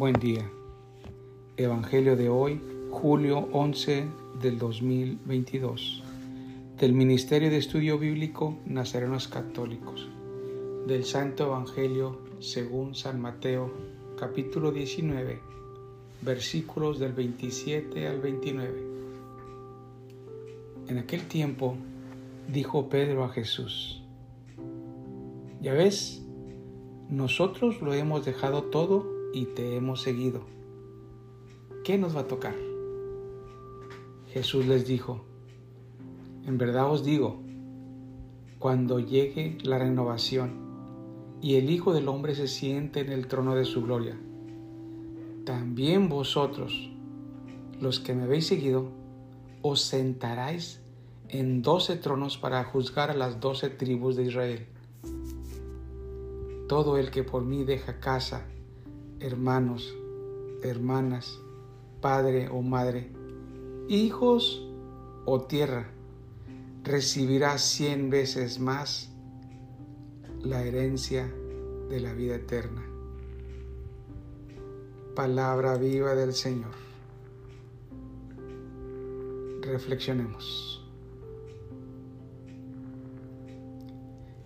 Buen día. Evangelio de hoy, julio 11 del 2022. Del Ministerio de Estudio Bíblico Nazarenos Católicos. Del Santo Evangelio según San Mateo, capítulo 19, versículos del 27 al 29. En aquel tiempo dijo Pedro a Jesús, Ya ves, nosotros lo hemos dejado todo y te hemos seguido. ¿Qué nos va a tocar? Jesús les dijo, en verdad os digo, cuando llegue la renovación y el Hijo del Hombre se siente en el trono de su gloria, también vosotros, los que me habéis seguido, os sentaráis en doce tronos para juzgar a las doce tribus de Israel. Todo el que por mí deja casa, hermanos, hermanas, padre o madre, hijos o tierra, recibirá cien veces más la herencia de la vida eterna. Palabra viva del Señor. Reflexionemos.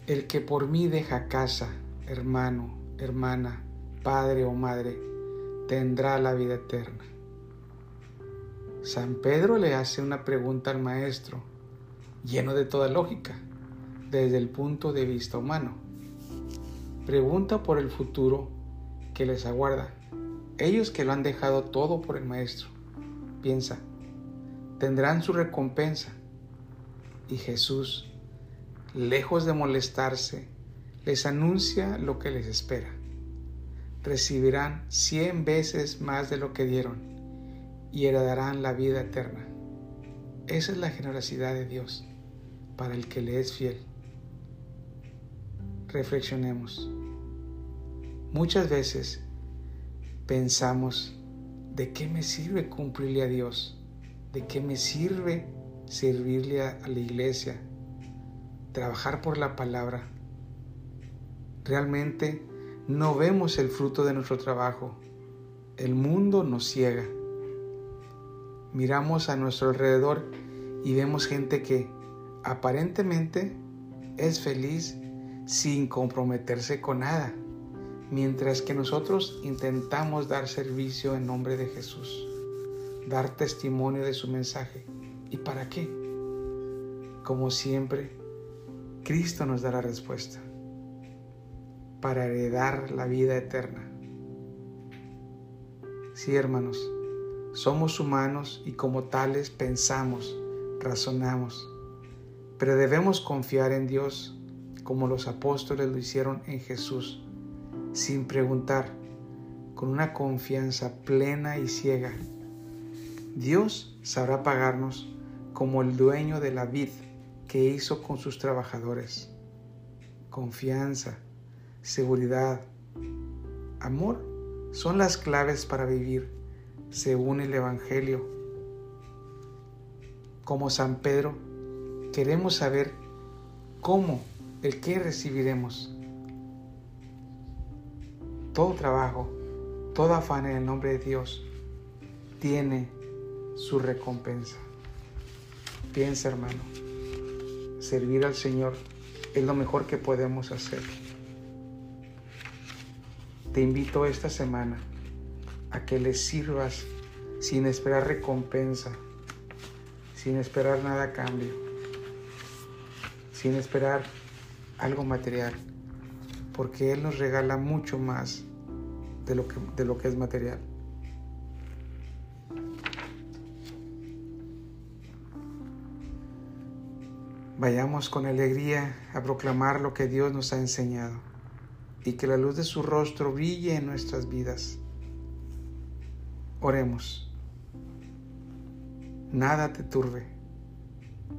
El que por mí deja casa, hermano, hermana, padre o madre, tendrá la vida eterna. San Pedro le hace una pregunta al maestro, lleno de toda lógica, desde el punto de vista humano. Pregunta por el futuro que les aguarda. Ellos que lo han dejado todo por el maestro. Piensa, tendrán su recompensa. Y Jesús, lejos de molestarse, les anuncia lo que les espera recibirán cien veces más de lo que dieron y heredarán la vida eterna. Esa es la generosidad de Dios para el que le es fiel. Reflexionemos. Muchas veces pensamos, ¿de qué me sirve cumplirle a Dios? ¿De qué me sirve servirle a, la iglesia? Trabajar por la palabra. Realmente no vemos el fruto de nuestro trabajo. El mundo nos ciega. Miramos a nuestro alrededor y vemos gente que aparentemente es feliz sin comprometerse con nada, mientras que nosotros intentamos dar servicio en nombre de Jesús, dar testimonio de su mensaje. ¿Y para qué? Como siempre, Cristo nos da la respuesta para heredar la vida eterna. Sí, hermanos, somos humanos y como tales pensamos, razonamos, pero debemos confiar en Dios como los apóstoles lo hicieron en Jesús, sin preguntar, con una confianza plena y ciega. Dios sabrá pagarnos como el dueño de la vid que hizo con sus trabajadores. Confianza, seguridad, amor son las claves para vivir según el Evangelio. Como San Pedro, queremos saber cómo, el qué recibiremos. Todo trabajo, todo afán en el nombre de Dios tiene su recompensa. Piensa, hermano, servir al Señor es lo mejor que podemos hacer te invito esta semana a que le sirvas sin esperar recompensa, sin esperar nada a cambio, sin esperar algo material, porque Él nos regala mucho más de lo que, de lo que es material. Vayamos con alegría a proclamar lo que Dios nos ha enseñado y que la luz de su rostro brille en nuestras vidas. Oremos. Nada te turbe,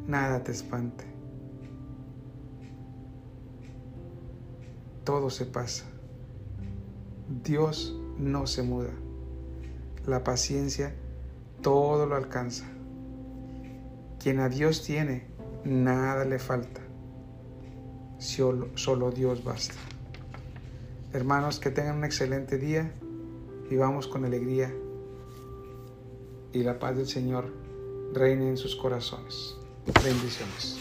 nada te espante. Todo se pasa. Dios no se muda. La paciencia todo lo alcanza. Quien a Dios tiene, nada le falta. Solo, solo Dios basta. Hermanos, que tengan un excelente día vivamos con alegría y la paz del Señor reine en sus corazones. Bendiciones.